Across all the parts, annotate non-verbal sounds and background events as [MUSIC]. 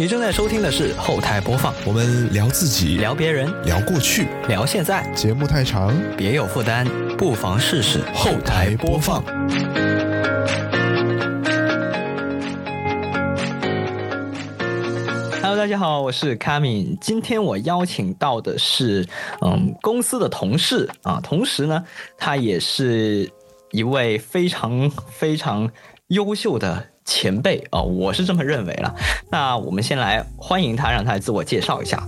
你正在收听的是后台播放，我们聊自己，聊别人，聊过去，聊现在，节目太长，别有负担，不妨试试后台播放。Hello，大家好，我是卡敏。今天我邀请到的是，嗯，公司的同事啊，同时呢，他也是一位非常非常优秀的前辈啊、我是这么认为了。[LAUGHS] 那我们先来欢迎他，让他自我介绍一下。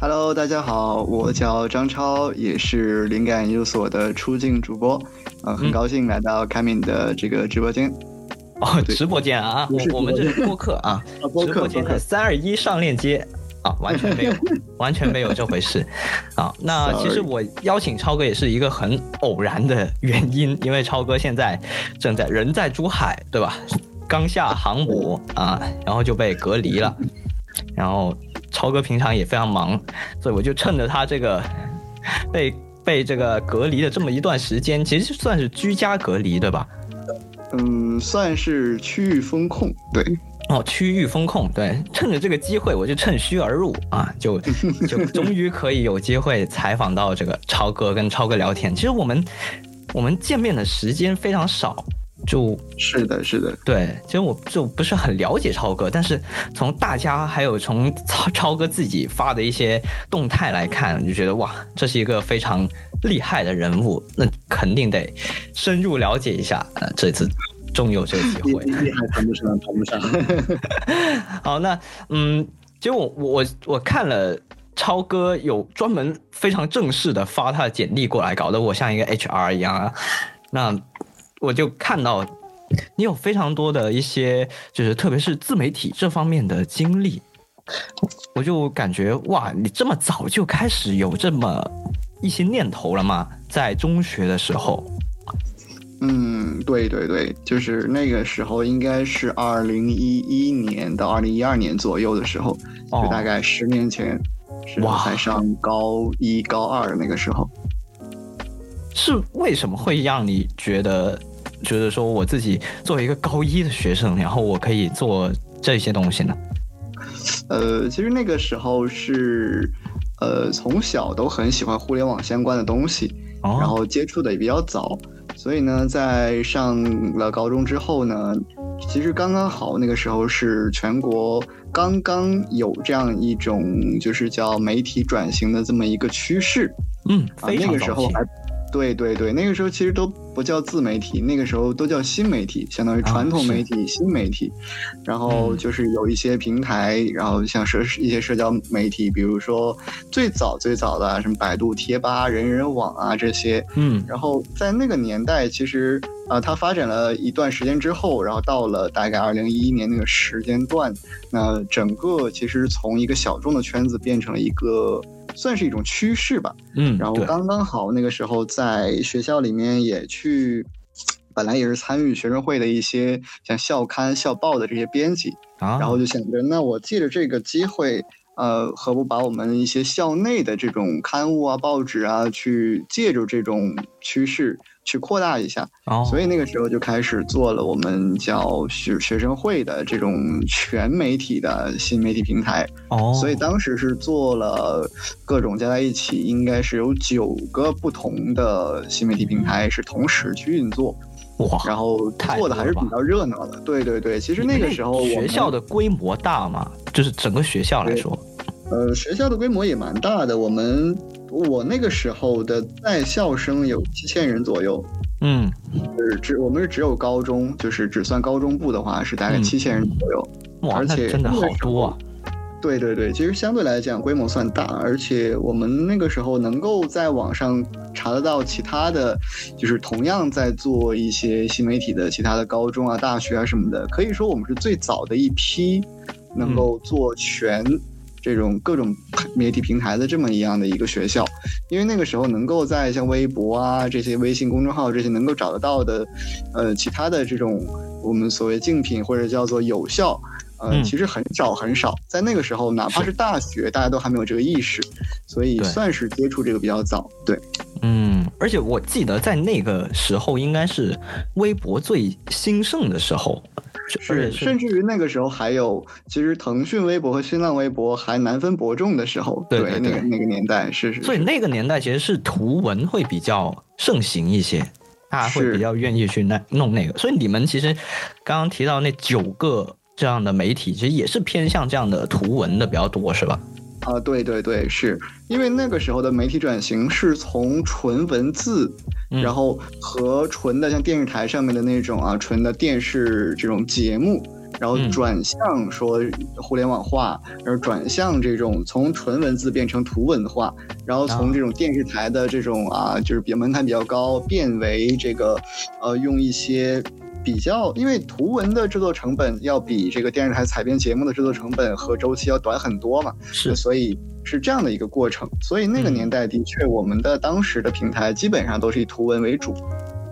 Hello，大家好，我叫张超，也是灵感研究所的出镜主播，呃，很嗯高兴来到凯敏的这个直播间。哦，直播间啊，我我们这是播客啊，直播间的三二一上链接啊，完全没有，[LAUGHS] 完全没有这回事啊。那其实我邀请超哥也是一个很偶然的原因，因为超哥现在正在人在珠海，对吧？刚下航母啊，然后就被隔离了。然后超哥平常也非常忙，所以我就趁着他这个 [LAUGHS] 被被这个隔离的这么一段时间，其实算是居家隔离，对吧？嗯，算是区域风控，对，哦，区域风控，对，趁着这个机会，我就趁虚而入啊，就就 [LAUGHS] 终于可以有机会采访到这个超哥，跟超哥聊天。其实我们我们见面的时间非常少，就是的，是的，对，其实我就不是很了解超哥，但是从大家还有从超超哥自己发的一些动态来看，就觉得哇，这是一个非常厉害的人物，那肯定得深入了解一下。呃，这次终于有这个机会。厉害谈不上，谈不上。[LAUGHS] 好，那嗯，其实我我我我看了超哥有专门非常正式的发他的简历过来，搞得我像一个 HR 一样啊。那我就看到你有非常多的一些，就是特别是自媒体这方面的经历，我就感觉哇，你这么早就开始有这么一些念头了吗？在中学的时候，嗯，对对对，就是那个时候应该是二零一一年到二零一二年左右的时候，哦就大概十年前，才上高一高二的那个时候。是为什么会让你觉得觉得说我自己作为一个高一的学生，然后我可以做这些东西呢？呃，其实那个时候是，呃，从小都很喜欢互联网相关的东西，哦，然后接触的也比较早，所以呢，在上了高中之后呢，其实刚刚好那个时候是全国刚刚有这样一种就是叫媒体转型的这么一个趋势嗯，啊，非那个时候还。对对对，那个时候其实都不叫自媒体，那个时候都叫新媒体，相当于传统媒体、新媒体。然后嗯就是有一些平台，然后像社一些社交媒体，比如说最早最早的啊什么百度贴吧、人人网啊这些。嗯然后在那个年代，其实啊、呃它发展了一段时间之后，然后到了大概二零一一年那个时间段，那整个其实从一个小众的圈子变成了一个算是一种趋势吧。嗯，然后刚刚好那个时候在学校里面也去，本来也是参与学生会的一些像校刊、校报的这些编辑，啊，然后就想着，那我借着这个机会，呃，何不把我们一些校内的这种刊物啊、报纸啊，去借助这种趋势去扩大一下。哦，所以那个时候就开始做了我们叫学学生会的这种全媒体的新媒体平台。哦，所以当时是做了各种加在一起，应该是有九个不同的新媒体平台是同时去运作，哇，然后做的还是比较热闹的。对对对，其实那个时候学校的规模大嘛，就是整个学校来说，呃学校的规模也蛮大的，我们我那个时候的在校生有七千人左右。嗯，是只我们是只有高中，就是只算高中部的话是大概嗯七千人左右。哇，而且那真的好多啊，对对对，其实相对来讲规模算大，而且我们那个时候能够在网上查得到其他的，就是同样在做一些新媒体的其他的高中啊、大学啊什么的，可以说我们是最早的一批能够做全这种各种媒体平台的这么一样的一个学校，因为那个时候能够在像微博啊这些微信公众号这些能够找得到的，呃，其他的这种我们所谓竞品或者叫做有效。呃，嗯其实很少很少，在那个时候，哪怕是大学，大家都还没有这个意识，所以算是接触这个比较早。对，嗯，而且我记得在那个时候应该是微博最兴盛的时候，是，甚至于那个时候还有，其实腾讯微博和新浪微博还难分伯仲的时候，对对那个那个年代是是。所以那个年代其实是图文会比较盛行一些，大家会比较愿意去那弄那个。所以你们其实刚刚提到那九个这样的媒体，其实也是偏向这样的图文的比较多，是吧？啊，对对对，是。因为那个时候的媒体转型是从纯文字，然后和纯的像电视台上面的那种啊纯的电视这种节目，然后转向说互联网化，然后转向这种从纯文字变成图文化，然后从这种电视台的这种啊就是比较门槛比较高，变为这个呃用一些。比较，因为图文的制作成本要比这个电视台采编节目的制作成本和周期要短很多嘛，是，所以是这样的一个过程。所以那个年代的确，我们的当时的平台基本上都是以图文为主。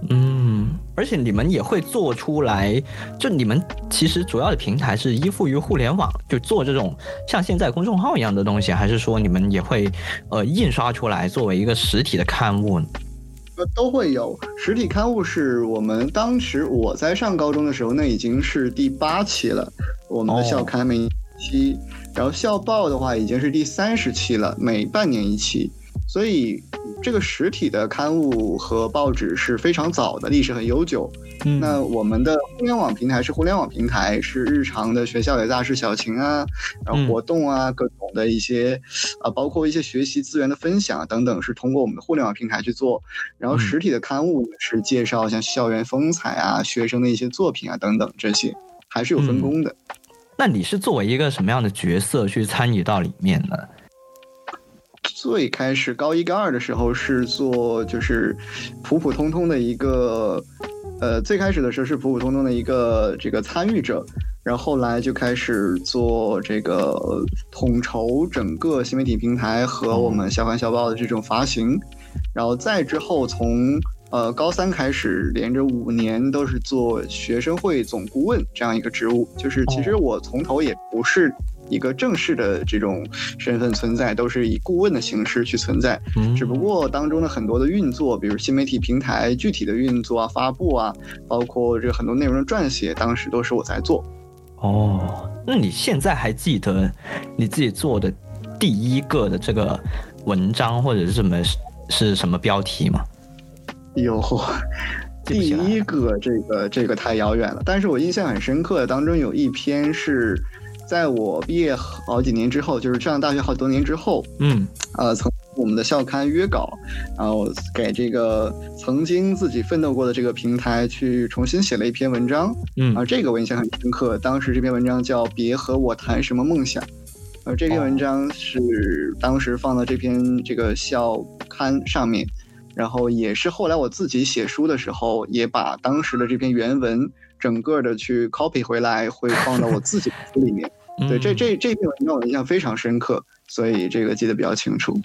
嗯，而且你们也会做出来，就你们其实主要的平台是依附于互联网，就做这种像现在公众号一样的东西，还是说你们也会呃印刷出来作为一个实体的刊物？呃，都会有。实体刊物，是我们当时我在上高中的时候，那已经是第八期了。我们的校刊每期，然后校报的话已经是第三十期了，每半年一期，所以。这个实体的刊物和报纸是非常早的，历史很悠久。那我们的互联网平台是互联网平台，是日常的学校的大事小情啊，然后活动啊，各种的一些啊，包括一些学习资源的分享等等，是通过我们的互联网平台去做。然后实体的刊物是介绍像校园风采啊、学生的一些作品啊等等这些，还是有分工的。那你是作为一个什么样的角色去参与到里面呢？最开始高一高二的时候是做就是普普通通的一个，呃，最开始的时候是普普通通的一个这个参与者，然后后来就开始做这个统筹整个新媒体平台和我们校刊校报的这种发行，然后再之后从呃高三开始连着五年都是做学生会总顾问这样一个职务，就是其实我从头也不是。一个正式的这种身份存在，都是以顾问的形式去存在。只不过当中的很多的运作，比如新媒体平台具体的运作啊、发布啊，包括这个很多内容的撰写，当时都是我在做。哦，那你现在还记得你自己做的第一个的这个文章或者是什么是什么标题吗？有，第一个这个这个太遥远了，但是我印象很深刻的，当中有一篇是。在我毕业好几年之后，就是上大学好多年之后，嗯，呃，从我们的校刊约稿，然后给这个曾经自己奋斗过的这个平台去重新写了一篇文章，嗯，而，这个我印象很深刻。当时这篇文章叫《别和我谈什么梦想》，而这篇文章是当时放到这篇这个校刊上面，然后也是后来我自己写书的时候，也把当时的这篇原文。整个的去 copy 回来，会放到我自己的书里面。对，这这这篇文章我印象非常深刻，所以这个记得比较清楚。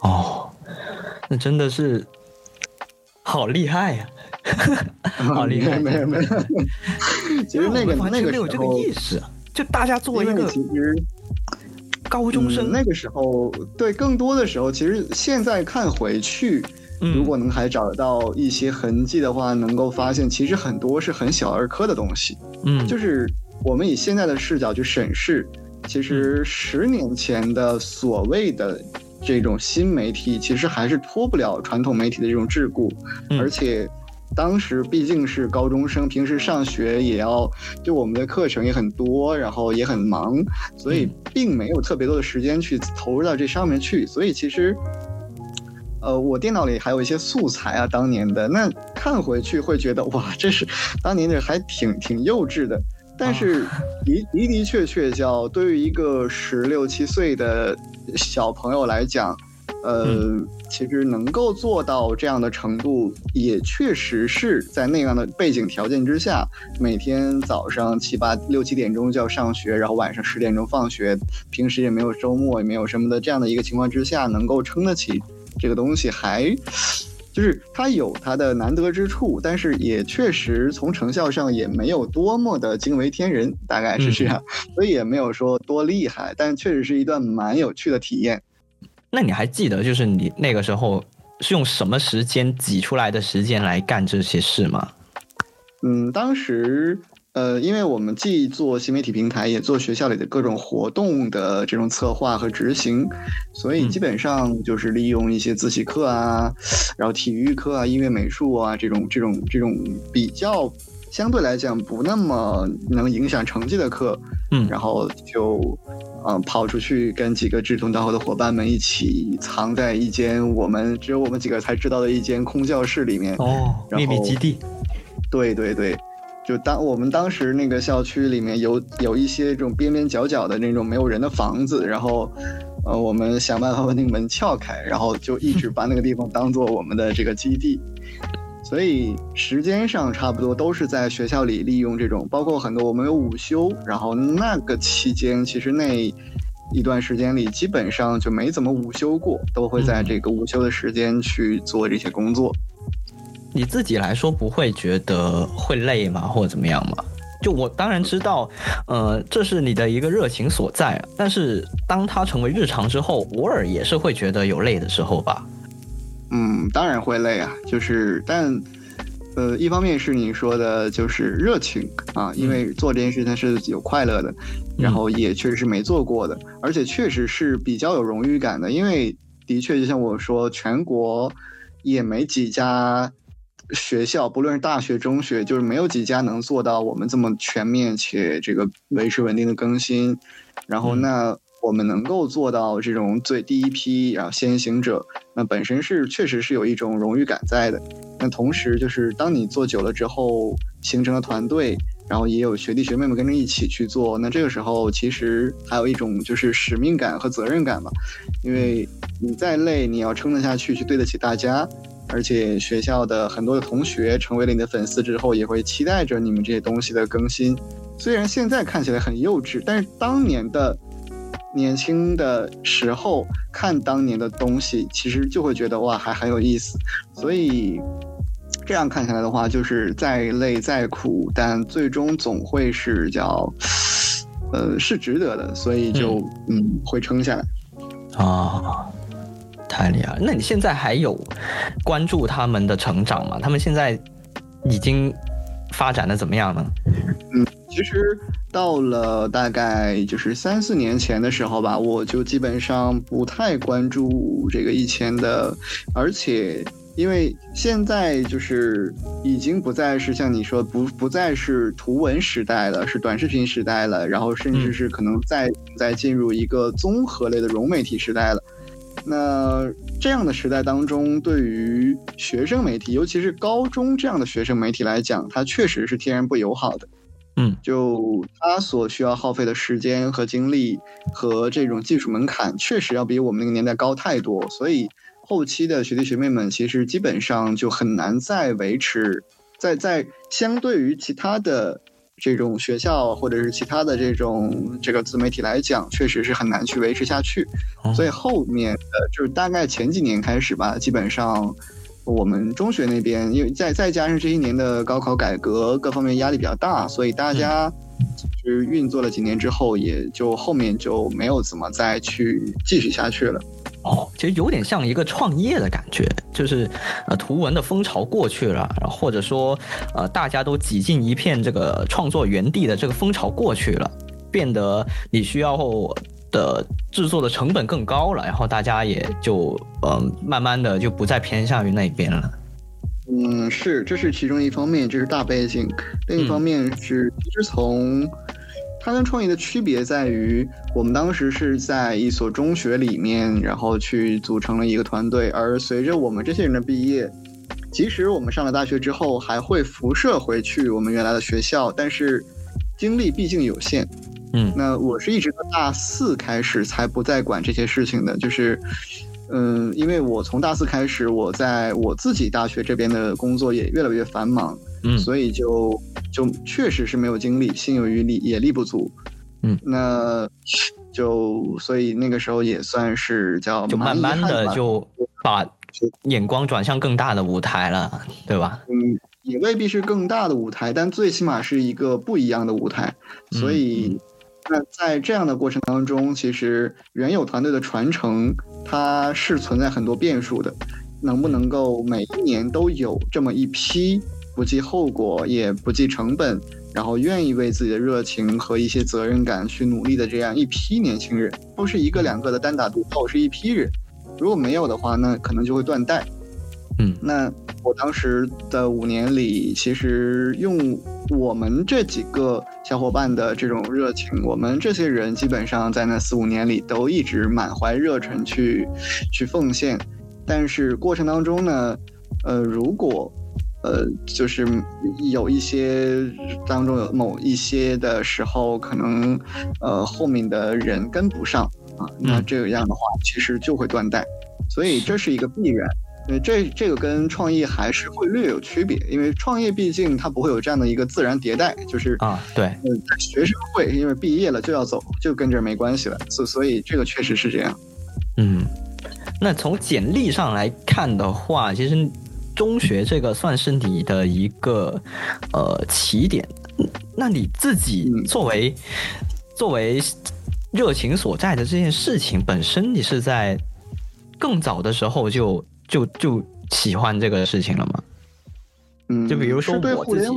哦，那真的是好厉害呀！[LAUGHS] 好厉害，没有没有。其实那个那个没有这个意识，就大家作为一个其实高中生，那个时候对更多的时候，其实现在看回去。如果能还找得到一些痕迹的话，能够发现其实很多是很小儿科的东西。嗯，就是我们以现在的视角去审视，其实十年前的所谓的这种新媒体，其实还是脱不了传统媒体的这种桎梏。而且当时毕竟是高中生，平时上学也要，就我们的课程也很多，然后也很忙，所以并没有特别多的时间去投入到这上面去。所以其实。呃，我电脑里还有一些素材啊，当年的那看回去会觉得哇，这是当年的还挺挺幼稚的。但是的的的确确叫对于一个十六七岁的小朋友来讲，呃，其实能够做到这样的程度，也确实是在那样的背景条件之下，每天早上七八六七点钟就要上学，然后晚上十点钟放学，平时也没有周末，也没有什么的这样的一个情况之下，能够撑得起。这个东西还就是它有它的难得之处，但是也确实从成效上也没有多么的惊为天人，大概是这样，[LAUGHS] 所以也没有说多厉害，但确实是一段蛮有趣的体验。那你还记得，就是你那个时候是用什么时间挤出来的时间来干这些事吗？嗯，当时呃，因为我们既做新媒体平台，也做学校里的各种活动的这种策划和执行，所以基本上就是利用一些自习课啊，然后体育课啊、音乐美术啊这种这种这种比较相对来讲不那么能影响成绩的课，嗯然后就嗯、呃跑出去跟几个志同道合的伙伴们一起藏在一间我们只有我们几个才知道的一间空教室里面。哦，秘密基地。对对对，就当我们当时那个校区里面有有一些这种边边角角的那种没有人的房子，然后，呃，我们想办法把那个门撬开，然后就一直把那个地方当做我们的这个基地。所以时间上差不多都是在学校里利用这种，包括很多我们有午休，然后那个期间其实那一段时间里基本上就没怎么午休过，都会在这个午休的时间去做这些工作。你自己来说不会觉得会累吗，或者怎么样吗？就我当然知道，呃，这是你的一个热情所在，但是当它成为日常之后，偶尔也是会觉得有累的时候吧。嗯，当然会累啊，就是但，呃，一方面是你说的，就是热情啊，因为做这件事它是有快乐的，然后也确实是没做过的，而且确实是比较有荣誉感的，因为的确就像我说，全国也没几家学校，不论是大学、中学，就是没有几家能做到我们这么全面且这个维持稳定的更新，然后嗯那。我们能够做到这种最第一批，然后先行者，那本身是确实是有一种荣誉感在的。那同时就是当你做久了之后，形成了团队，然后也有学弟学妹们跟着一起去做，那这个时候其实还有一种就是使命感和责任感吧，因为你再累，你要撑得下去，去对得起大家。而且学校的很多的同学成为了你的粉丝之后，也会期待着你们这些东西的更新。虽然现在看起来很幼稚，但是当年的。年轻的时候看当年的东西，其实就会觉得哇，还很有意思。所以这样看起来的话，就是再累再苦，但最终总会是叫呃是值得的，所以就嗯会撑下来。啊，太厉害了！那你现在还有关注他们的成长吗？他们现在已经发展的怎么样呢？嗯，其实到了大概就是三四年前的时候吧，我就基本上不太关注这个以前的，而且因为现在就是已经不再是像你说不不再是图文时代了，是短视频时代了，然后甚至是可能再再进入一个综合类的融媒体时代了。那这样的时代当中，对于学生媒体，尤其是高中这样的学生媒体来讲，它确实是天然不友好的。嗯，就它所需要耗费的时间和精力和这种技术门槛，确实要比我们那个年代高太多。所以后期的学弟学妹们，其实基本上就很难再维持，在在相对于其他的。这种学校或者是其他的这种这个自媒体来讲，确实是很难去维持下去。所以后面的就是大概前几年开始吧，基本上我们中学那边，因为再再加上这一年的高考改革，各方面压力比较大，所以大家就是运作了几年之后，也就后面就没有怎么再去继续下去了。哦，其实有点像一个创业的感觉，就是呃，图文的风潮过去了，或者说呃，大家都挤进一片这个创作园地的这个风潮过去了，变得你需要的制作的成本更高了，然后大家也就嗯、呃，慢慢的就不再偏向于那边了。嗯，是，这是其中一方面，这是大背景；另一方面是，其实从它跟创业的区别在于，我们当时是在一所中学里面，然后去组成了一个团队，而随着我们这些人的毕业，即使我们上了大学之后，还会辐射回去我们原来的学校，但是精力毕竟有限。嗯，那我是一直到大四开始才不再管这些事情的，就是。嗯，因为我从大四开始，我在我自己大学这边的工作也越来越繁忙，嗯，所以就就确实是没有精力，心有余力也力不足，嗯，那就所以那个时候也算是叫就慢慢的就把眼光转向更大的舞台了，对吧？嗯，也未必是更大的舞台，但最起码是一个不一样的舞台，所以。嗯。那在这样的过程当中，其实原有团队的传承，它是存在很多变数的，能不能够每一年都有这么一批不计后果也不计成本，然后愿意为自己的热情和一些责任感去努力的这样一批年轻人，不是一个两个的单打独斗，是一批人。如果没有的话，那可能就会断代。嗯，那我当时的五年里，其实用我们这几个小伙伴的这种热情，我们这些人基本上在那四五年里都一直满怀热忱去去奉献。但是过程当中呢，呃，如果呃就是有一些当中有某一些的时候，可能呃后面的人跟不上啊，那这样的话其实就会断代，所以这是一个必然。呃，这这个跟创业还是会略有区别，因为创业毕竟它不会有这样的一个自然迭代，就是啊，对，呃，学生会因为毕业了就要走，就跟这没关系了，所所以这个确实是这样。嗯，那从简历上来看的话，其实中学这个算是你的一个呃起点。那你自己作为作为热情所在的这件事情本身，你是在更早的时候就。就就喜欢这个事情了吗？嗯，就比如说我自己，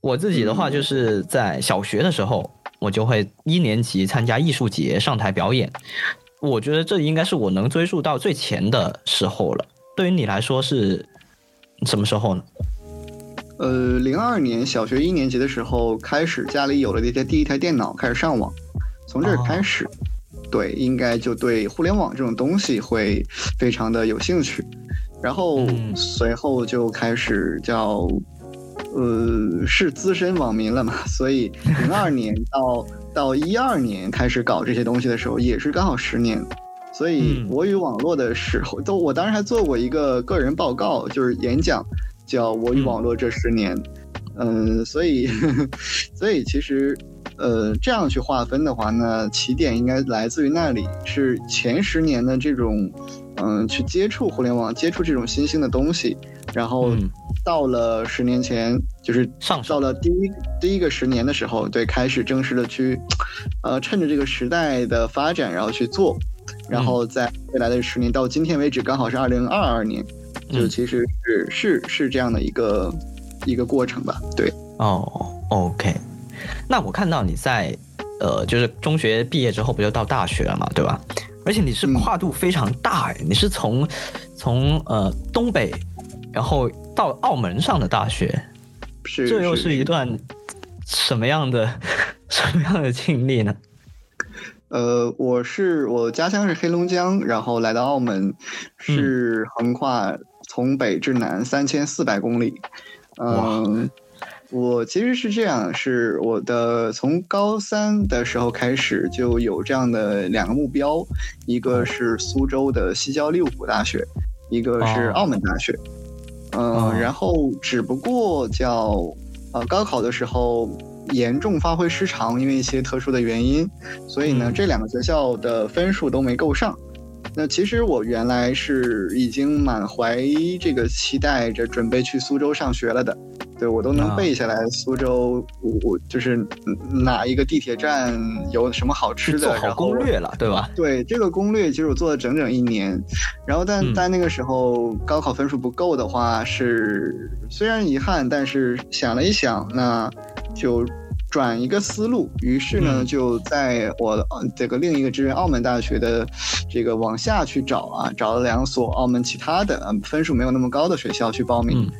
我自己的话就是在小学的时候，我就会一年级参加艺术节上台表演。我觉得这应该是我能追溯到最前的时候了。对于你来说是什么时候呢？呃，零二年小学一年级的时候开始，家里有了那台第一台电脑，开始上网，从这儿开始。对，应该就对互联网这种东西会非常的有兴趣，然后随后就开始叫，呃，是资深网民了嘛，[LAUGHS] 所以 [LAUGHS] 零二年到到一二年开始搞这些东西的时候，也是刚好十年，所以我与网络的时候，都我当时还做过一个个人报告，就是演讲，叫我与网络这十年，嗯，所以 [LAUGHS] 所以其实。呃，这样去划分的话呢，起点应该来自于那里，是前十年的这种，嗯，去接触互联网，接触这种新兴的东西，然后到了十年前，就是上到了第一第一个十年的时候，对，开始正式的去，呃，趁着这个时代的发展，然后去做，然后在未来的十年到今天为止，刚好是二零二二年，就其实是是是这样的一个一个过程吧，对，哦，OK。那我看到你在，呃，就是中学毕业之后不就到大学了嘛，对吧？而且你是跨度非常大哎，你是从从呃东北，然后到澳门上的大学，是这又是一段什么样的 [LAUGHS] 什么样的经历呢？呃，我是我家乡是黑龙江，然后来到澳门，是横跨从北至南三千四百公里，嗯。我其实是这样，是我的从高三的时候开始就有这样的两个目标，一个是苏州的西交利物浦大学，一个是澳门大学。嗯，然后只不过叫呃高考的时候严重发挥失常，因为一些特殊的原因，所以呢这两个学校的分数都没够上。那其实我原来是已经满怀这个期待着准备去苏州上学了的。对，我都能背下来。苏州，我我就是哪一个地铁站有什么好吃的，做好攻略了，对吧？对，这个攻略其实我做了整整一年。然后，但但那个时候高考分数不够的话，是虽然遗憾，但是想了一想，那就转一个思路。于是呢，就在我这个另一个志愿澳门大学的这个往下去找啊，找了两所澳门其他的分数没有那么高的学校去报名。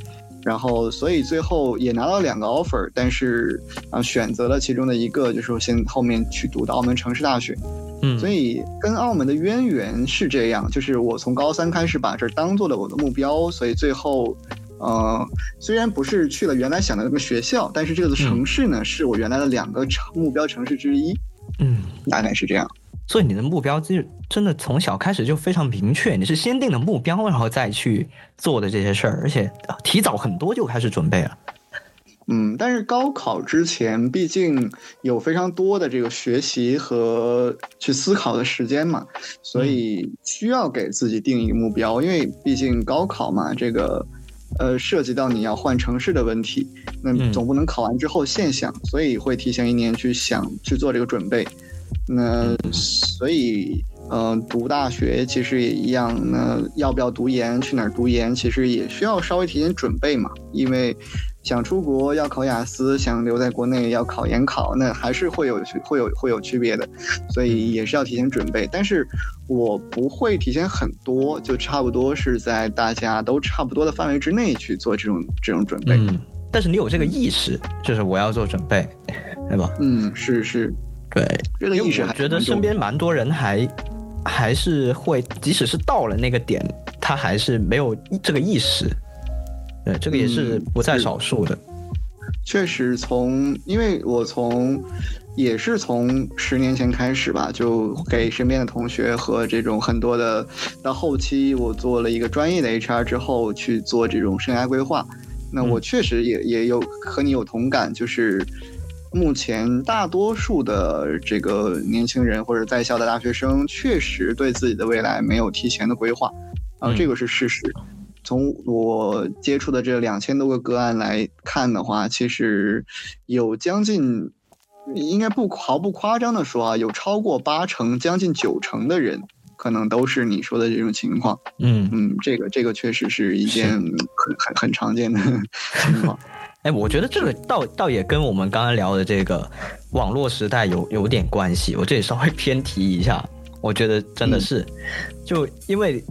然后，所以最后也拿到两个 offer，但是啊，选择了其中的一个，就是我先后面去读的澳门城市大学。嗯，所以跟澳门的渊源是这样，就是我从高三开始把这当做了我的目标，所以最后，呃，虽然不是去了原来想的那个学校，但是这个城市呢，是我原来的两个城目标城市之一。嗯，大概是这样。所以你的目标就真的从小开始就非常明确，你是先定的目标，然后再去做的这些事儿，而且提早很多就开始准备了。嗯，但是高考之前毕竟有非常多的这个学习和去思考的时间嘛，所以需要给自己定一个目标，因为毕竟高考嘛，这个呃涉及到你要换城市的问题，那总不能考完之后现想，所以会提前一年去想去做这个准备。那所以呃，读大学其实也一样。那要不要读研，去哪儿读研，其实也需要稍微提前准备嘛。因为想出国要考雅思，想留在国内要考研考，那还是会有会有会有区别的，所以也是要提前准备。但是我不会提前很多，就差不多是在大家都差不多的范围之内去做这种这种准备。嗯，但是你有这个意识，就是我要做准备，对吧？嗯，是是，对，这个意识我觉得身边蛮多人还还是会，即使是到了那个点，他还是没有这个意识。对，这个也是不在少数的。确实，从因为我从也是从十年前开始吧，就给身边的同学和这种很多的，到后期我做了一个专业的 HR 之后去做这种生涯规划。那我确实也也有和你有同感，就是目前大多数的这个年轻人或者在校的大学生，确实对自己的未来没有提前的规划，啊，这个是事实。从我接触的这两千多个个案来看的话，其实有将近，应该不毫不夸张的说啊，有超过八成、将近九成的人，可能都是你说的这种情况。嗯嗯，这个这个确实是一件很很很常见的 [LAUGHS] 情况。[LAUGHS] 哎，我觉得这个倒倒也跟我们刚刚聊的这个网络时代有有点关系。我这里稍微 [LAUGHS] 偏题一下，我觉得真的是，就因为。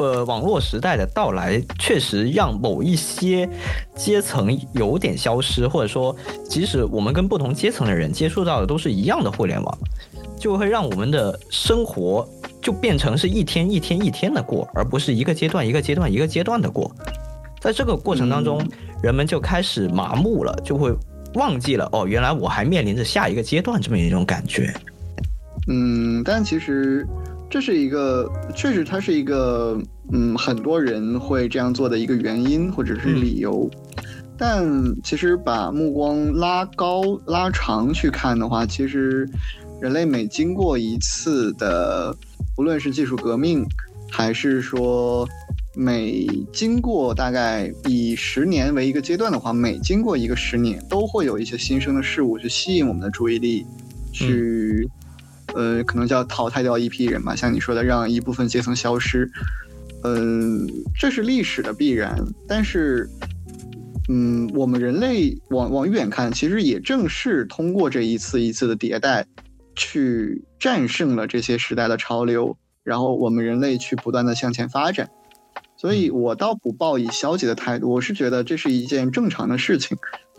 呃，网络时代的到来确实让某一些阶层有点消失，或者说，即使我们跟不同阶层的人接触到的都是一样的互联网，就会让我们的生活就变成是一天一天一天的过，而不是一个阶段一个阶段一个阶段的过。在这个过程当中，人们就开始麻木了，就会忘记了哦，原来我还面临着下一个阶段这么一种感觉。嗯，但其实。这是一个，确实，它是一个，嗯，很多人会这样做的一个原因或者是理由。但其实把目光拉高、拉长去看的话，其实人类每经过一次的，不论是技术革命，还是说每经过大概以十年为一个阶段的话，每经过一个十年，都会有一些新生的事物去吸引我们的注意力，去。呃，可能叫淘汰掉一批人吧，像你说的，让一部分阶层消失，嗯，这是历史的必然。但是，嗯，我们人类往往远看，其实也正是通过这一次一次的迭代，去战胜了这些时代的潮流，然后我们人类去不断的向前发展。所以我倒不抱以消极的态度，我是觉得这是一件正常的事情，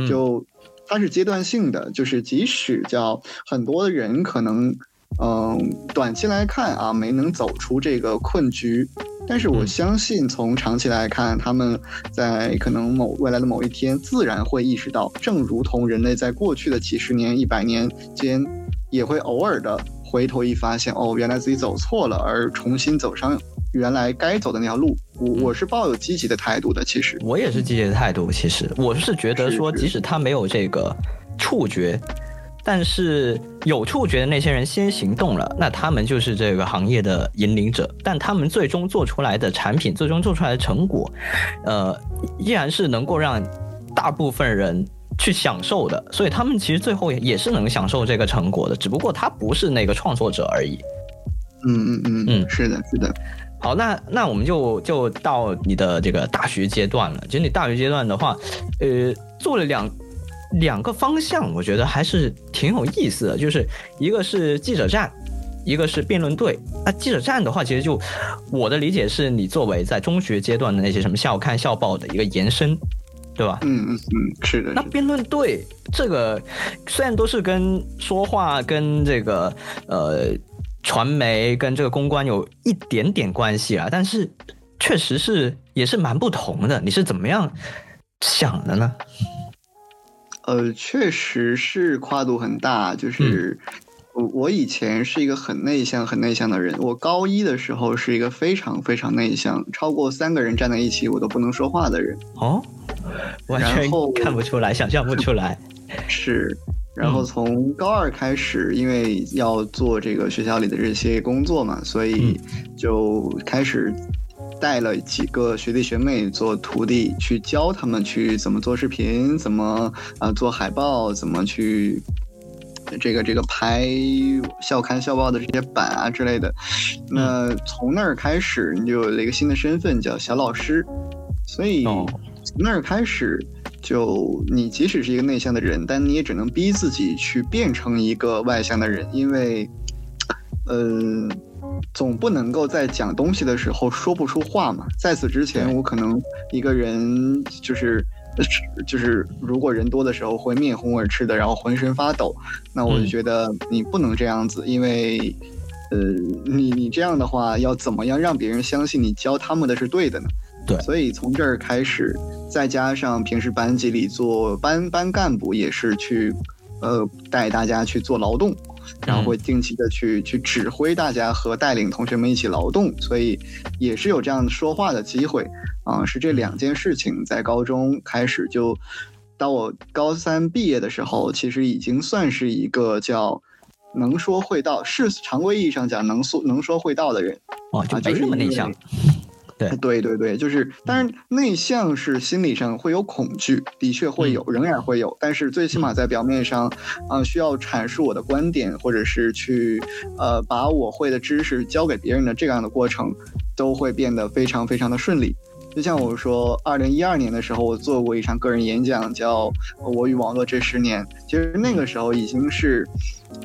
就它是阶段性的，就是即使叫很多的人可能。嗯，短期来看啊，没能走出这个困局，但是我相信从长期来看，他们在可能某未来的某一天，自然会意识到，正如同人类在过去的几十年、一百年间，也会偶尔的回头一发现，哦，原来自己走错了，而重新走上原来该走的那条路。我我是抱有积极的态度的，其实我也是积极的态度。其实我是觉得说，即使他没有这个触觉。但是有触觉的那些人先行动了，那他们就是这个行业的引领者。但他们最终做出来的产品，最终做出来的成果，呃，依然是能够让大部分人去享受的。所以他们其实最后也是能享受这个成果的，只不过他不是那个创作者而已。嗯嗯嗯嗯，是的，是的。好，那那我们就就到你的这个大学阶段了。其实你大学阶段的话，呃，做了两。两个方向，我觉得还是挺有意思的，就是一个是记者站，一个是辩论队。那记者站的话，其实就我的理解是你作为在中学阶段的那些什么校刊、校报的一个延伸，对吧？嗯嗯嗯，是的。那辩论队这个虽然都是跟说话、跟这个呃传媒、跟这个公关有一点点关系啊，但是确实是也是蛮不同的。你是怎么样想的呢？呃，确实是跨度很大。就是我我以前是一个很内向、很内向的人。我高一的时候是一个非常非常内向，超过三个人站在一起我都不能说话的人。哦，完全看不出来，想象不出来。[LAUGHS] 是，然后从高二开始，因为要做这个学校里的这些工作嘛，所以就开始。带了几个学弟学妹做徒弟，去教他们去怎么做视频，怎么啊做海报，怎么去这个这个拍校刊校报的这些版啊之类的。那从那儿开始，你就有了一个新的身份，叫小老师。所以哦从那儿开始，就你即使是一个内向的人，但你也只能逼自己去变成一个外向的人，因为，呃，总不能够在讲东西的时候说不出话嘛。在此之前，我可能一个人就是。就是如果人多的时候会面红耳赤的，然后浑身发抖，那我就嗯觉得你不能这样子，因为，呃，你你这样的话，要怎么样让别人相信你教他们的是对的呢？对所以从这儿开始，再加上平时班级里做班班干部也是去，呃，带大家去做劳动，然后会定期的去去指挥大家和带领同学们一起劳动，所以也是有这样说话的机会啊、是这两件事情在高中开始就，到我高三毕业的时候，其实已经算是一个叫。能说会道是常规意义上讲能说能说会道的人，哦，就啊没就是那么内向。[LAUGHS] 对。对对对，就是，当然内向是心理上会有恐惧，的确会有，仍然会有，但是最起码在表面上，啊、需要阐述我的观点，或者是去，呃，把我会的知识教给别人的这样的过程，都会变得非常非常的顺利。就像我说，二零一二年的时候，我做过一场个人演讲，叫《我与网络这十年》。其实那个时候已经是，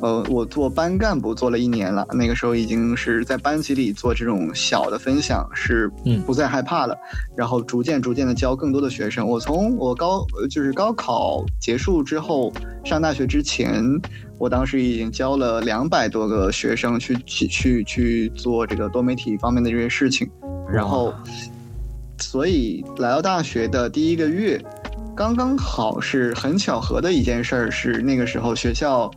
呃，我做班干部做了一年了。那个时候已经是在班级里做这种小的分享，是嗯不再害怕了。然后逐渐逐渐的教更多的学生。我从我高呃就是高考结束之后，上大学之前，我当时已经教了两百多个学生去去去去做这个多媒体方面的这些事情。然后，所以来到大学的第一个月，刚刚好是很巧合的一件事儿，是那个时候学校，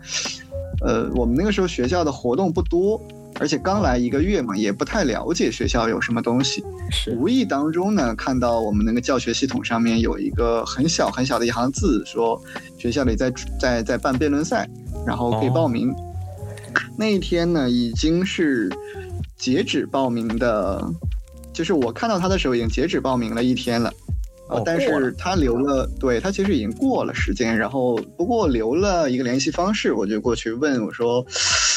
呃，我们那个时候学校的活动不多，而且刚来一个月嘛，也不太了解学校有什么东西。是无意当中呢，看到我们那个教学系统上面有一个很小很小的一行字，说学校里在在在办辩论赛，然后可以哦报名。那一天呢，已经是截止报名的，就是我看到他的时候已经截止报名了一天了。呃哦但是他留了，对他其实已经过了时间，然后不过留了一个联系方式，我就过去问我说，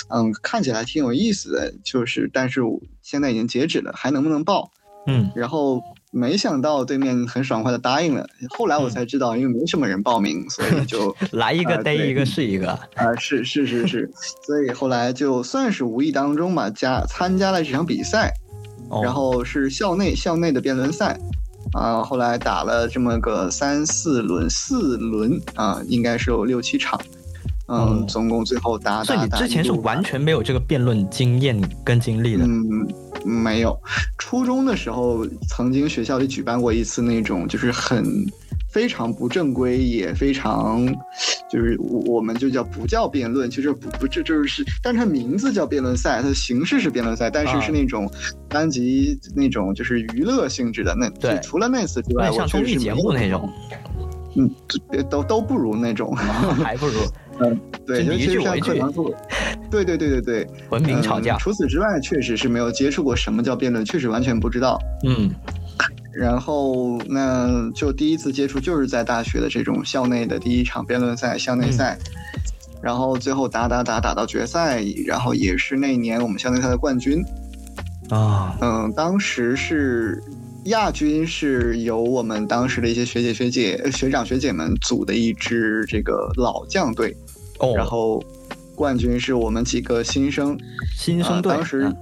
嗯，看起来挺有意思的，就是但是我现在已经截止了，还能不能报？嗯然后没想到对面很爽快的答应了。后来我才知道，因为没什么人报名，所以就 [LAUGHS] 来一个逮一个是一个。啊、是是是是，所以后来就算是无意当中吧，加参加了这场比赛，哦然后是校内校内的辩论赛。啊，后来打了这么个三四轮，四轮啊，应该是有六七场，嗯，哦总共最后打所以打打，你之前是完全没有这个辩论经验跟经历的。嗯，没有。初中的时候，曾经学校里举办过一次那种，就是很非常不正规，也非常，就是我我们就叫不叫辩论，其实不不这就是，但是它名字叫辩论赛，它的形式是辩论赛，但是啊是那种班级那种就是娱乐性质的。那对除了那次之外，像我确综艺节目那种，嗯，都都不如那种。还不如嗯对，尤其是像课堂作，对对对对对，文明吵架嗯。除此之外，确实是没有接触过什么叫辩论，确实完全不知道。嗯然后那就第一次接触就是在大学的这种校内的第一场辩论赛、校内赛，然后最后打打打打到决赛，然后也是那年我们校内赛的冠军。啊。嗯，当时是亚军是由我们当时的一些学姐学姐、呃学长学姐们组的一支这个老将队，哦，然后冠军是我们几个新生，新生队啊当时、嗯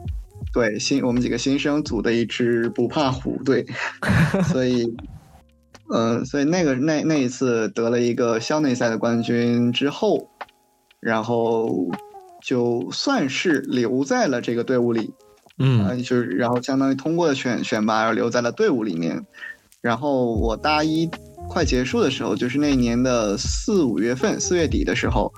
对新我们几个新生组的一支不怕虎队，[LAUGHS] 所以呃，所以那个那那一次得了一个校内赛的冠军之后，然后就算是留在了这个队伍里，嗯啊，就是然后相当于通过了选选拔，然后留在了队伍里面。然后我大一快结束的时候，就是那年的四五月份，四月底的时候，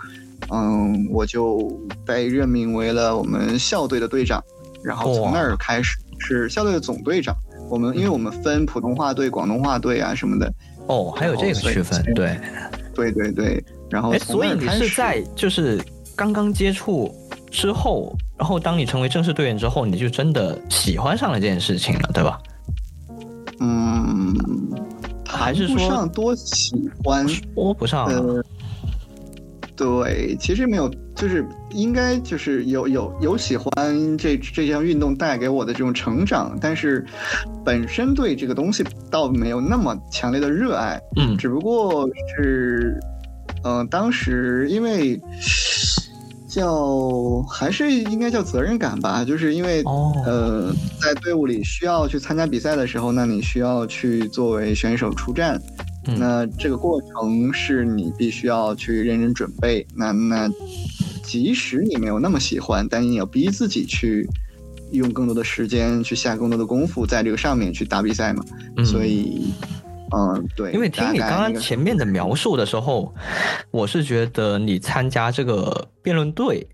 嗯，我就被任命为了我们校队的队长。然后从那儿开始是校队的总队长。我们因为我们分普通话队、广东话队啊什么的，哦，还有这个区分，对。对对对。然后所以你是在就是刚刚接触之后，然后当你成为正式队员之后，你就真的喜欢上了这件事情了，对吧？嗯，谈不还是说上多喜欢，说不上对，其实没有，就是应该就是有有有喜欢这这项运动带给我的这种成长，但是本身对这个东西倒没有那么强烈的热爱，嗯。只不过是，嗯、当时因为叫还是应该叫责任感吧，就是因为、哦。呃，在队伍里需要去参加比赛的时候，那你需要去作为选手出战，嗯那这个过程是你必须要去认真准备。那那即使你没有那么喜欢，但你也要逼自己去用更多的时间，去下更多的功夫在这个上面去打比赛嘛。嗯所以，嗯，对，因为听你刚刚前面的描述的时候，我是觉得你参加这个辩论队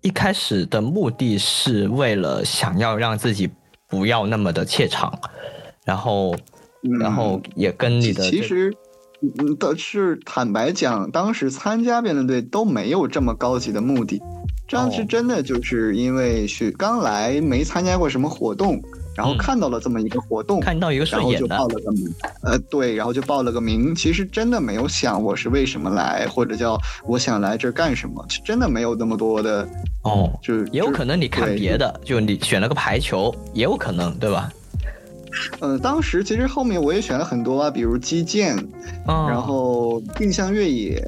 一开始的目的是为了想要让自己不要那么的怯场，然后，嗯然后也跟你的其实。嗯，的是坦白讲，当时参加辩论队都没有这么高级的目的，当时哦真的就是因为是刚来，没参加过什么活动，然后嗯看到了这么一个活动，看到一个然后就报了个名，呃，对，然后就报了个名。其实真的没有想我是为什么来，或者叫我想来这儿干什么，真的没有那么多的，哦，就是也有可能你看别的，就你选了个排球，也有可能，对吧？呃，当时其实后面我也选了很多啊，比如击剑，哦、然后定向越野，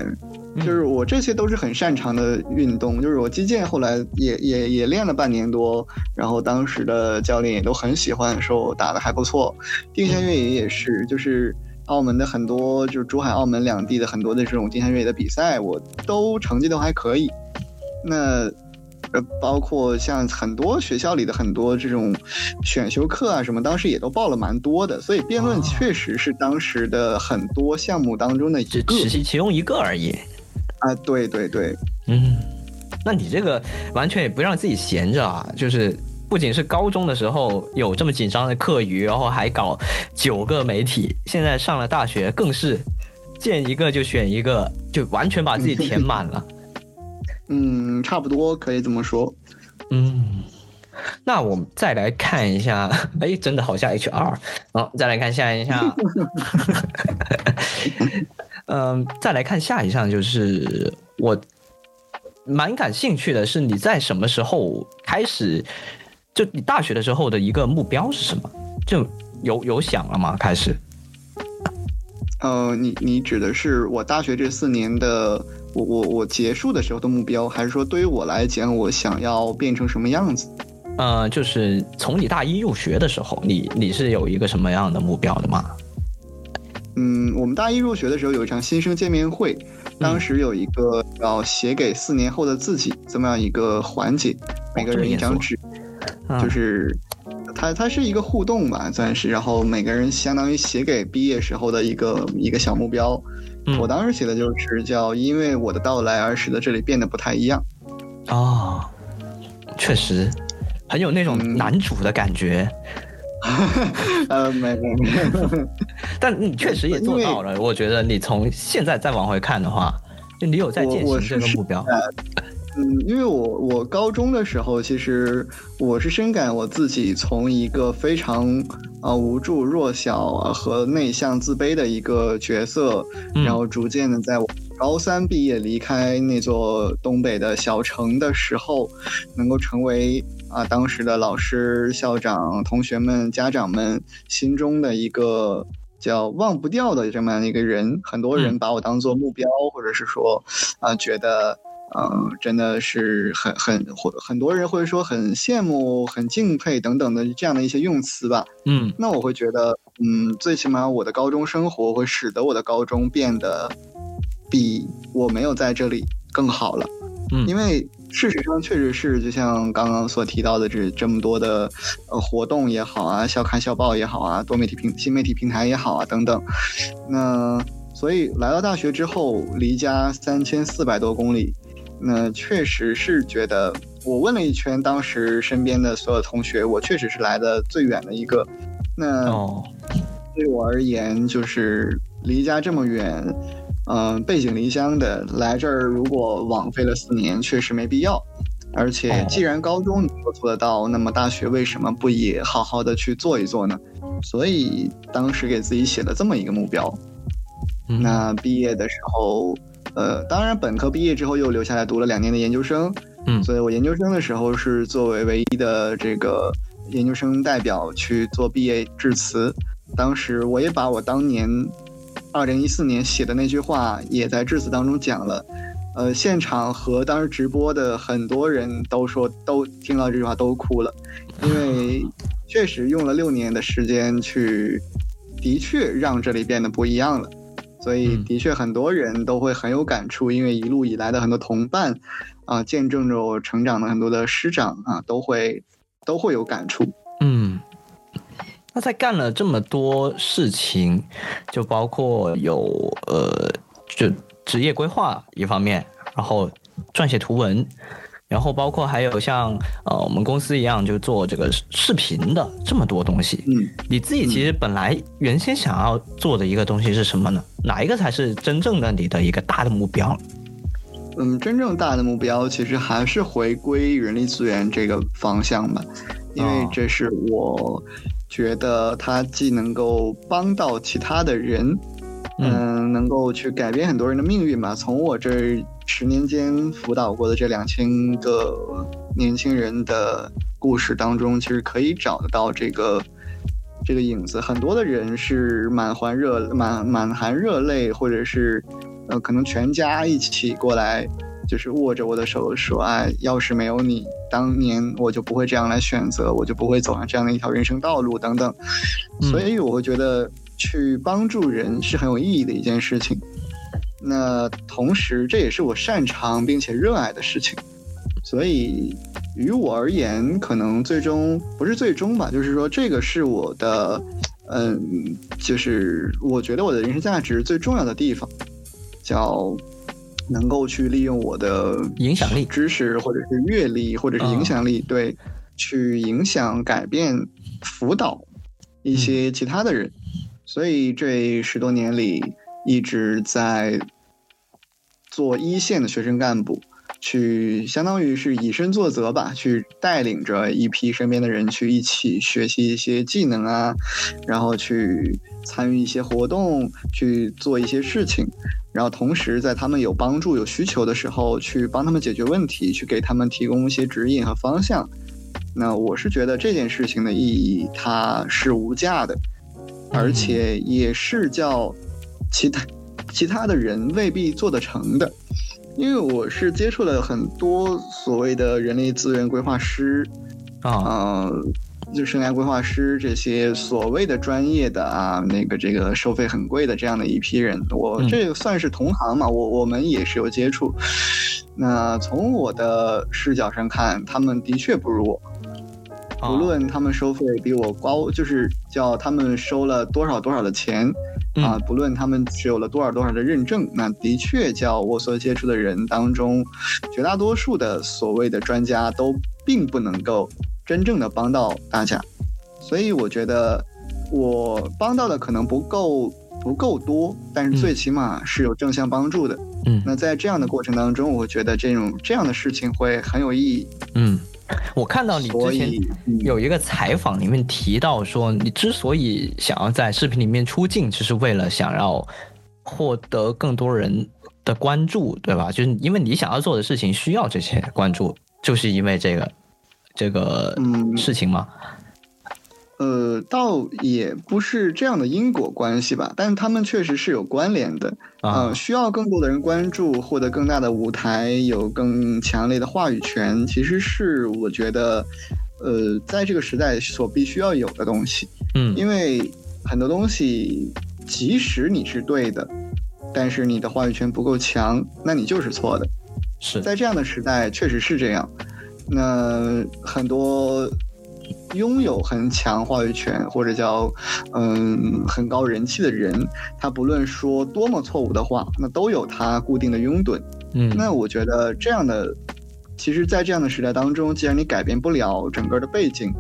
嗯就是我这些都是很擅长的运动。就是我击剑后来也也也练了半年多，然后当时的教练也都很喜欢，说我打的还不错。定向越野也是，就是澳门的很多，就是珠海、澳门两地的很多的这种定向越野的比赛，我都成绩都还可以。那呃，包括像很多学校里的很多这种选修课啊什么，当时也都报了蛮多的，所以辩论哦确实是当时的很多项目当中的一只个只是其中一个而已。啊，对对对，嗯，那你这个完全也不让自己闲着啊，就是不仅是高中的时候有这么紧张的课余，然后还搞九个媒体，现在上了大学更是见一个就选一个，就完全把自己填满了。嗯，差不多可以这么说。嗯，那我们再来看一下，[LAUGHS] 哎，真的好像 HR。好，再来看下一项。[LAUGHS] 嗯，再来看下一项，就是我蛮感兴趣的是，你在什么时候开始？就你大学的时候的一个目标是什么？就有有想了吗？开始？呃，你你指的是我大学这四年的我我我结束的时候的目标，还是说对于我来讲，我想要变成什么样子？呃，就是从你大一入学的时候，你你是有一个什么样的目标的吗？嗯，我们大一入学的时候有一场新生见面会，当时有一个要写给四年后的自己这么样一个环节，每个人一张纸，嗯就是它它是一个互动吧，算是，然后每个人相当于写给毕业时候的一个一个小目标。嗯我当时写的就是叫因为我的到来而使得这里变得不太一样。哦，确实很有那种嗯男主的感觉，[LAUGHS] 呃，没没没，[LAUGHS] 但你确实也做到了。我觉得你从现在再往回看的话，就你有在践行这个目标。嗯，因为我我高中的时候，其实我是深感我自己从一个非常呃无助、弱小啊和内向、自卑的一个角色，嗯然后逐渐的在我高三毕业离开那座东北的小城的时候，能够成为啊、当时的老师、校长、同学们、家长们心中的一个。叫忘不掉的这么样的一个人，很多人嗯把我当做目标，或者是说，啊、觉得嗯，真的是很很或很多人会说很羡慕、很敬佩等等的这样的一些用词吧。嗯那我会觉得，嗯，最起码我的高中生活会使得我的高中变得比我没有在这里更好了。嗯因为事实上确实是，就像刚刚所提到的这这么多的呃活动也好啊，校刊校报也好啊，多媒体平新媒体平台也好啊等等。那所以来到大学之后，离家三千四百多公里，那确实是觉得，我问了一圈当时身边的所有同学，我确实是来的最远的一个。那哦对我而言，就是离家这么远，嗯、背井离乡的来这儿，如果枉费了四年，确实没必要。而且哦，既然高中你都做得到，那么大学为什么不也好好的去做一做呢？所以当时给自己写了这么一个目标。嗯那毕业的时候，呃，当然本科毕业之后又留下来读了两年的研究生，嗯所以我研究生的时候是作为唯一的这个研究生代表去做毕业致辞。当时我也把我当年二零一四年写的那句话也在致辞当中讲了。呃，现场和当时直播的很多人都说，都听到这句话都哭了，因为确实用了六年的时间去，的确让这里变得不一样了。所以，嗯的确很多人都会很有感触，因为一路以来的很多同伴，啊、见证着我成长的很多的师长啊，都会都会有感触。嗯，那在干了这么多事情，就包括有呃，就职业规划一方面，然后撰写图文，然后包括还有像呃我们公司一样就做这个视频的这么多东西。嗯，你自己其实本来原先想要做的一个东西是什么呢？哪一个才是真正的你的一个大的目标？嗯，真正大的目标其实还是回归人力资源这个方向吧，因为哦这是我觉得它既能够帮到其他的人，嗯嗯，能够去改变很多人的命运吧。从我这十年间辅导过的这两千个年轻人的故事当中，其实可以找得到这个这个影子。很多的人是满怀热满满含热泪，或者是呃，可能全家一起过来。就是握着我的手说：“哎，要是没有你，当年我就不会这样来选择，我就不会走上这样的一条人生道路等等。”嗯所以我会觉得去帮助人是很有意义的一件事情。那同时，这也是我擅长并且热爱的事情。所以，于我而言，可能最终不是最终吧，就是说这个是我的，嗯，就是我觉得我的人生价值最重要的地方，叫能够去利用我的影响力知识或者是阅历或者是影响力，对，去影响、改变、辅导一些其他的人。所以这十多年里一直在做一线的学生干部，去相当于是以身作则吧，去带领着一批身边的人去一起学习一些技能啊，然后去参与一些活动，去做一些事情。然后同时在他们有帮助、有需求的时候，去帮他们解决问题，去给他们提供一些指引和方向。那我是觉得这件事情的意义它是无价的，而且也是叫其他其他的人未必做得成的。因为我是接触了很多所谓的人力资源规划师，啊，呃，就生涯规划师这些所谓的专业的啊，那个这个收费很贵的这样的一批人，我嗯这个算是同行嘛，我我们也是有接触。那从我的视角上看，他们的确不如我，啊无论他们收费比我高，就是叫他们收了多少多少的钱。啊，不论他们持有了多少多少的认证，那的确叫我所接触的人当中，绝大多数的所谓的专家都并不能够真正的帮到大家，所以我觉得我帮到的可能不够不够多，但是最起码是有正向帮助的。嗯那在这样的过程当中，我觉得这种这样的事情会很有意义。嗯，[LAUGHS] 我看到你之前有一个采访里面提到说，你之所以想要在视频里面出镜，就是为了想要获得更多人的关注，对吧？就是因为你想要做的事情需要这些关注，就是因为这个这个嗯事情吗？呃，倒也不是这样的因果关系吧，但是他们确实是有关联的。啊呃，需要更多的人关注，获得更大的舞台，有更强烈的话语权，其实是我觉得，呃，在这个时代所必须要有的东西。嗯因为很多东西，即使你是对的，但是你的话语权不够强，那你就是错的。是在这样的时代，确实是这样。那很多拥有很强话语权或者叫嗯很高人气的人，他不论说多么错误的话，那都有他固定的拥趸。嗯那我觉得这样的，其实，在这样的时代当中，既然你改变不了整个的背景，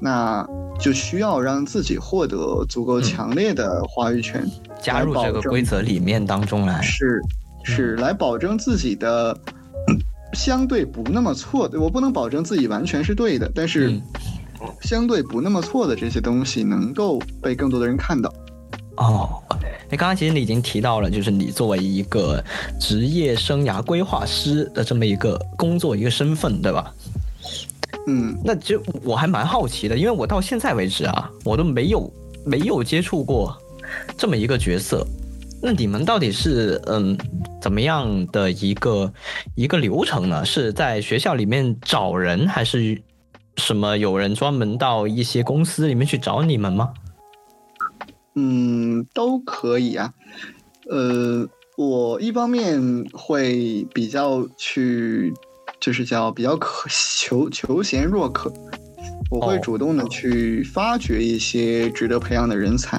那就需要让自己获得足够强烈的话语权，加入这个规则里面当中来。是是来保证自己的嗯相对不那么错的。我不能保证自己完全是对的，但是嗯相对不那么错的这些东西能够被更多的人看到。哦，那刚刚其实你已经提到了，就是你作为一个职业生涯规划师的这么一个工作一个身份，对吧？嗯，那其实我还蛮好奇的，因为我到现在为止啊，我都没有没有接触过这么一个角色。那你们到底是嗯怎么样的一个一个流程呢？是在学校里面找人，还是什么有人专门到一些公司里面去找你们吗？嗯，都可以啊。呃，我一方面会比较去，就是叫比较可求求贤若渴，我会哦主动的去发掘一些值得培养的人才，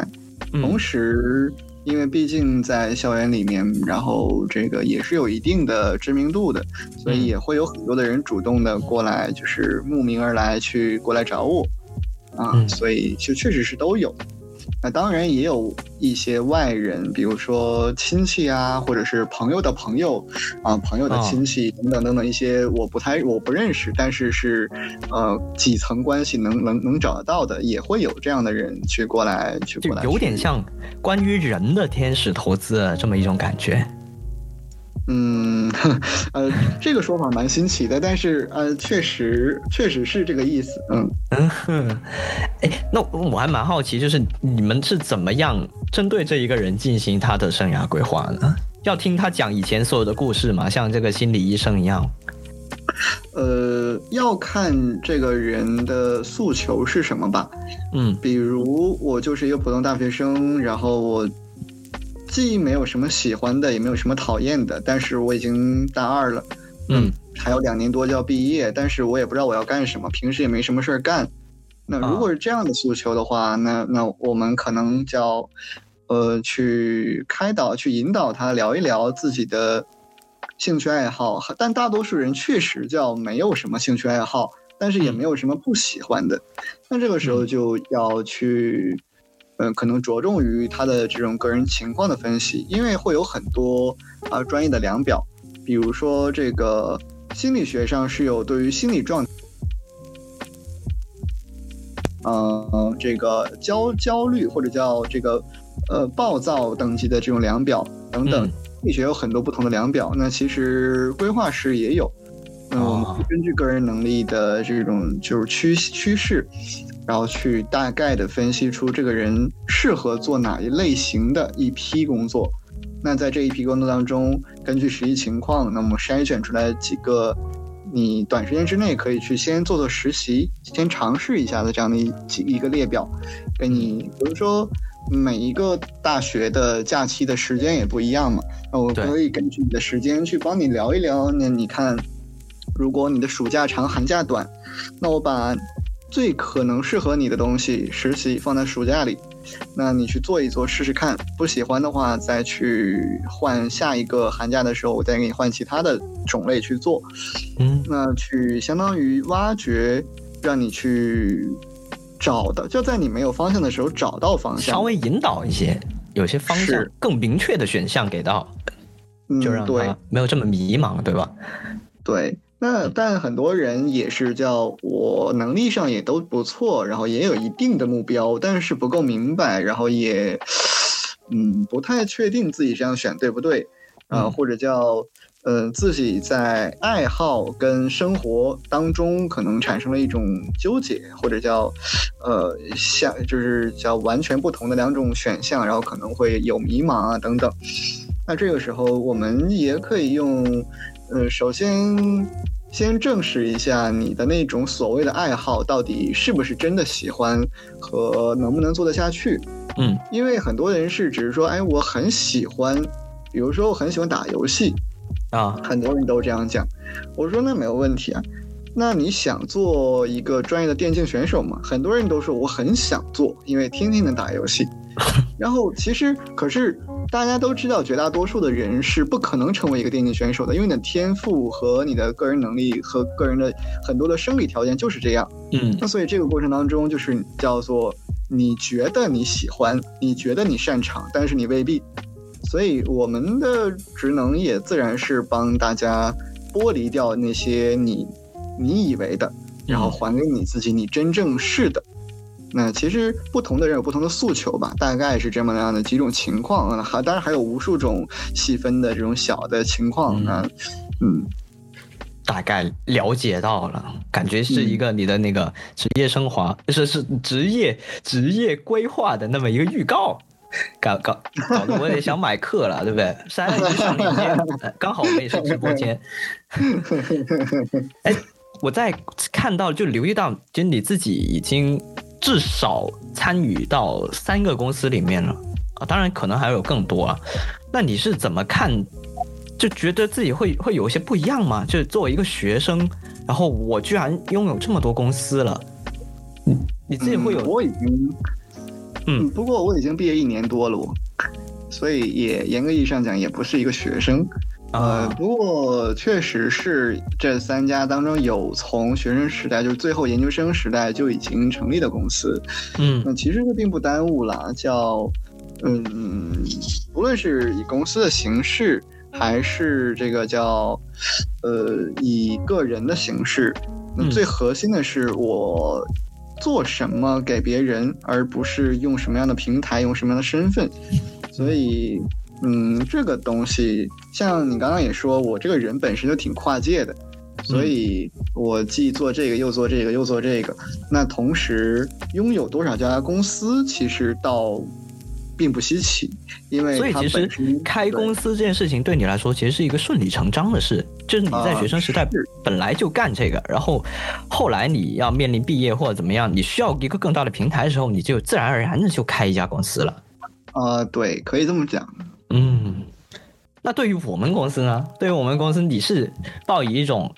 同嗯时，因为毕竟在校园里面，然后这个也是有一定的知名度的，所以嗯。也会有很多的人主动的过来，就是慕名而来去过来找我，啊，嗯。所以就确实是都有。那当然也有一些外人，比如说亲戚啊，或者是朋友的朋友啊，朋友的哦亲戚等等等等一些我不太我不认识，但是是呃几层关系能能能找得到的，也会有这样的人去过来去过来，有点像关于人的天使投资的这么一种感觉。嗯，呃，这个说法蛮新奇的，但是呃，确实确实是这个意思，嗯。嗯哼，哎，那我还蛮好奇，就是你们是怎么样针对这一个人进行他的生涯规划呢？要听他讲以前所有的故事吗？像这个心理医生一样？呃，要看这个人的诉求是什么吧。嗯比如我就是一个普通大学生，然后我既没有什么喜欢的，也没有什么讨厌的，但是我已经大二了，嗯还有两年多就要毕业，但是我也不知道我要干什么，平时也没什么事儿干。那如果是这样的诉求的话，那那我们可能叫呃去开导、去引导他聊一聊自己的兴趣爱好。但大多数人确实叫没有什么兴趣爱好，但是也没有什么不喜欢的。那这个时候就要去，嗯、可能着重于他的这种个人情况的分析，因为会有很多啊、专业的量表，比如说这个心理学上是有对于心理状。呃，这个焦焦虑或者叫这个呃暴躁等级的这种量表等等，嗯心理学有很多不同的量表。那其实规划师也有，那我们根据个人能力的这种就是趋趋势，然后去大概的分析出这个人适合做哪一类型的一批工作。那在这一批工作当中，根据实际情况，那么筛选出来几个你短时间之内可以去先做做实习，先尝试一下的这样的一几一个列表，给你，比如说每一个大学的假期的时间也不一样嘛，那我可以根据你的时间去帮你聊一聊。那你看，如果你的暑假长，寒假短，那我把最可能适合你的东西实习放在暑假里，那你去做一做试试看，不喜欢的话再去换下一个寒假的时候，我再给你换其他的种类去做。嗯那去相当于挖掘，让你去找到，就在你没有方向的时候找到方向。稍微引导一些，有些方向更明确的选项给到，就让他没有这么迷茫，对吧？对。那但很多人也是叫我能力上也都不错，然后也有一定的目标，但是不够明白，然后也嗯不太确定自己这样选对不对啊、嗯或者叫呃自己在爱好跟生活当中可能产生了一种纠结，或者叫呃像就是叫完全不同的两种选项，然后可能会有迷茫啊等等。那这个时候我们也可以用，呃，首先先证实一下你的那种所谓的爱好到底是不是真的喜欢和能不能做得下去。嗯因为很多人是只是说，哎，我很喜欢，比如说我很喜欢打游戏，啊很多人都这样讲。我说那没有问题啊。那你想做一个专业的电竞选手吗？很多人都说我很想做，因为天天能打游戏。然后其实可是大家都知道，绝大多数的人是不可能成为一个电竞选手的，因为你的天赋和你的个人能力和个人的很多的生理条件就是这样。嗯那所以这个过程当中，就是叫做你觉得你喜欢，你觉得你擅长，但是你未必。所以我们的职能也自然是帮大家剥离掉那些你你以为的，然后还给你自己你真正是的。那其实不同的人有不同的诉求吧，大概是这么样的几种情况啊。还当然还有无数种细分的这种小的情况。啊嗯，大概了解到了，感觉是一个你的那个职业升华，是是职业职业规划的那么一个预告。搞搞搞得我也想买课了，对不对？三一上链接，刚好我们也是直播间。[LAUGHS] 哎，我在看到就留意到，就你自己已经至少参与到三个公司里面了啊，当然可能还有更多啊。那你是怎么看？就觉得自己会会有一些不一样吗？就是作为一个学生，然后我居然拥有这么多公司了，你你自己会有？我已经。嗯，不过我已经毕业一年多了，我，所以也严格意义上讲也不是一个学生，呃，不过确实是这三家当中有从学生时代就是最后研究生时代就已经成立的公司，嗯，那其实这并不耽误了，叫，嗯，不论是以公司的形式，还是这个叫，呃，以个人的形式，那最核心的是我。做什么给别人，而不是用什么样的平台，用什么样的身份。所以，嗯，这个东西，像你刚刚也说，我这个人本身就挺跨界的，所以我既做这个，又做这个，又做这个。那同时拥有多少家公司，其实倒。并不稀奇，因为所以其实开公司这件事情对你来说其实是一个顺理成章的事，就是你在学生时代本来就干这个，然后后来你要面临毕业或者怎么样，你需要一个更大的平台的时候，你就自然而然的就开一家公司了。呃，对，可以这么讲。嗯，那对于我们公司呢？对于我们公司，你是抱以一种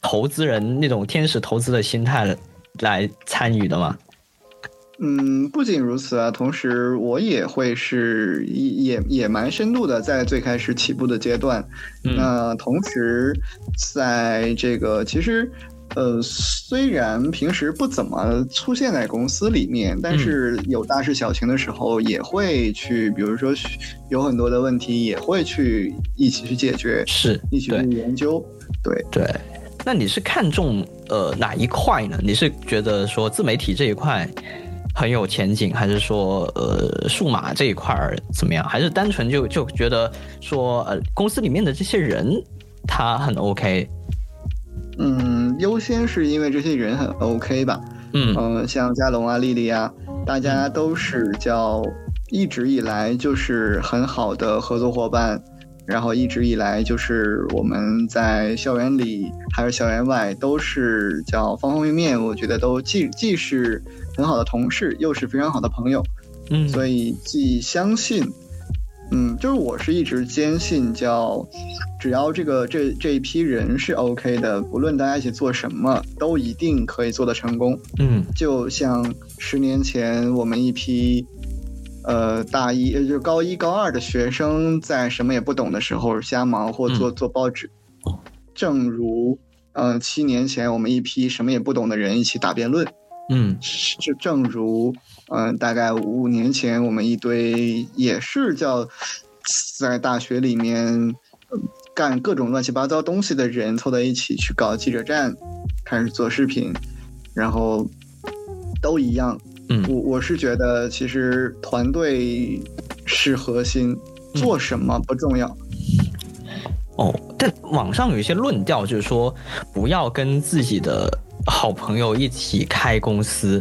投资人那种天使投资的心态来参与的吗？嗯，不仅如此啊，同时我也会是也也蛮深度的，在最开始起步的阶段。那同时，在这个其实，呃，虽然平时不怎么出现在公司里面，但是有大事小情的时候，也会去，比如说有很多的问题，也会去一起去解决，是一起去研究。对对，那你是看重呃哪一块呢？你是觉得说自媒体这一块？很有前景，还是说呃数码这一块儿怎么样？还是单纯就就觉得说呃公司里面的这些人他很 OK？嗯，优先是因为这些人很 OK 吧？嗯嗯，像嘉龙啊、丽丽啊，大家都是叫一直以来就是很好的合作伙伴，然后一直以来就是我们在校园里还是校园外都是叫方方面面，我觉得都既既是。很好的同事，又是非常好的朋友，嗯，所以既相信，嗯，就是我是一直坚信，叫只要这个这这一批人是 OK 的，不论大家一起做什么，都一定可以做得成功，嗯，就像十年前我们一批，呃，大一就是高一高二的学生，在什么也不懂的时候瞎忙或做做报纸，正如，嗯，七年前我们一批什么也不懂的人一起打辩论。嗯，就正如，嗯，大概五年前，我们一堆也是叫在大学里面干各种乱七八糟东西的人凑在一起去搞记者站，开始做视频，然后都一样。嗯，我我是觉得其实团队是核心，做什么不重要。哦，但网上有一些论调就是说，不要跟自己的。好朋友一起开公司，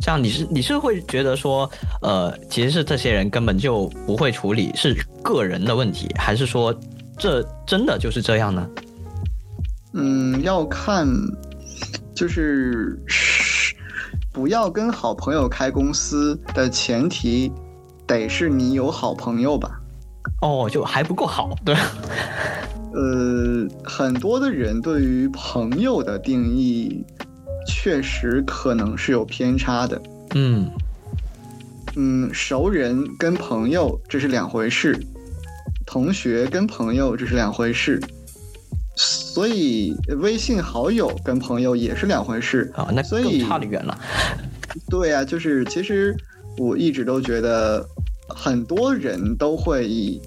这样你是你是会觉得说，呃，其实是这些人根本就不会处理，是个人的问题，还是说这真的就是这样呢？嗯，要看，就是不要跟好朋友开公司的前提，得是你有好朋友吧？哦，就还不够好，对。呃，很多的人对于朋友的定义，确实可能是有偏差的。嗯，嗯，熟人跟朋友这是两回事，同学跟朋友这是两回事，所以微信好友跟朋友也是两回事啊，那更差得远了。对呀，就是其实我一直都觉得，很多人都会以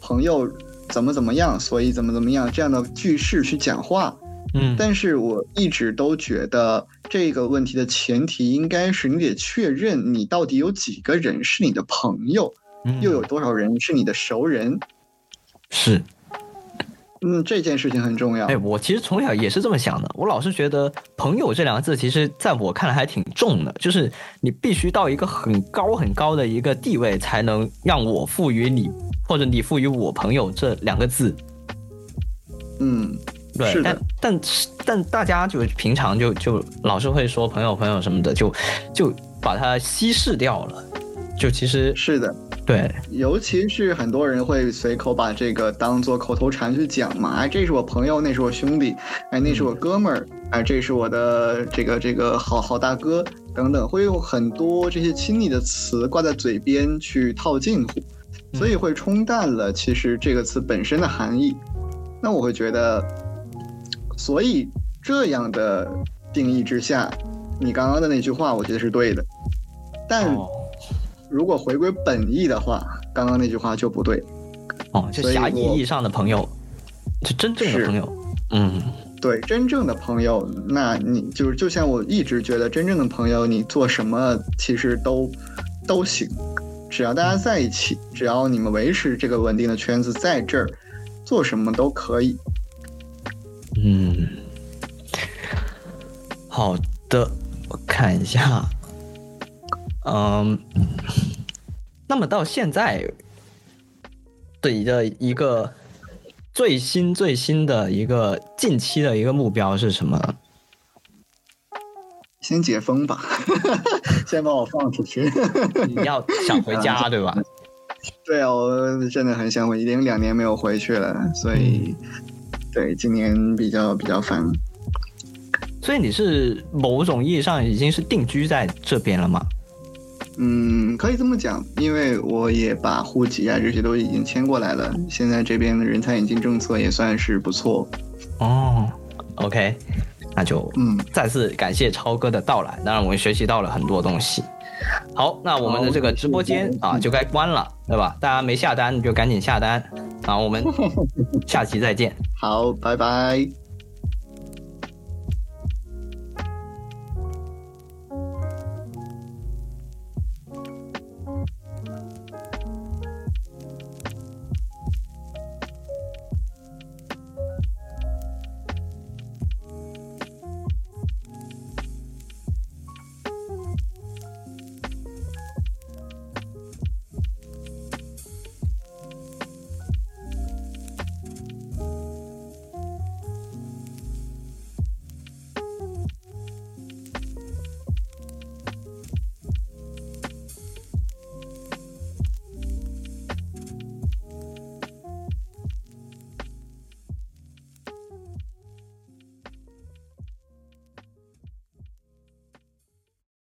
朋友。怎么怎么样，所以怎么怎么样这样的句式去讲话，嗯但是我一直都觉得这个问题的前提应该是你得确认你到底有几个人是你的朋友，嗯又有多少人是你的熟人。是。嗯，这件事情很重要哎，。我其实从小也是这么想的。我老是觉得“朋友”这两个字，其实在我看来还挺重的，就是你必须到一个很高很高的一个地位，才能让我赋予你，或者你赋予我“朋友”这两个字。嗯，对，但但但大家就平常就就老是会说朋友朋友什么的，就就把它稀释掉了。就其实是的。对，尤其是很多人会随口把这个当做口头禅去讲嘛，哎，这是我朋友，那是我兄弟，哎，那是我哥们儿，哎，这是我的这个这个好好大哥等等，会用很多这些亲昵的词挂在嘴边去套近乎，所以会冲淡了其实这个词本身的含义。那我会觉得，所以这样的定义之下，你刚刚的那句话，我觉得是对的，但。哦如果回归本意的话，刚刚那句话就不对。哦，就所以我狭义意义上的朋友，就真正的是朋友，嗯对，真正的朋友，那你就是就像我一直觉得，真正的朋友，你做什么其实都都行，只要大家在一起，只要你们维持这个稳定的圈子在这儿，做什么都可以。嗯，好的，我看一下，嗯，那么到现在的一个一个最新最新的一个近期的一个目标是什么？先解封吧，[LAUGHS] 先把我放出去。你要想回家 [LAUGHS] 对吧？对啊，我真的很想回，已经两年没有回去了，所以对今年比较比较烦。所以你是某种意义上已经是定居在这边了吗？嗯，可以这么讲，因为我也把户籍啊这些都已经迁过来了，现在这边的人才引进政策也算是不错。哦，OK，那就嗯，再次感谢超哥的到来，当然我们学习到了很多东西。好，那我们的这个直播间 [LAUGHS] 啊就该关了，对吧？大家没下单就赶紧下单啊！我们 [LAUGHS] 下期再见。好，拜拜。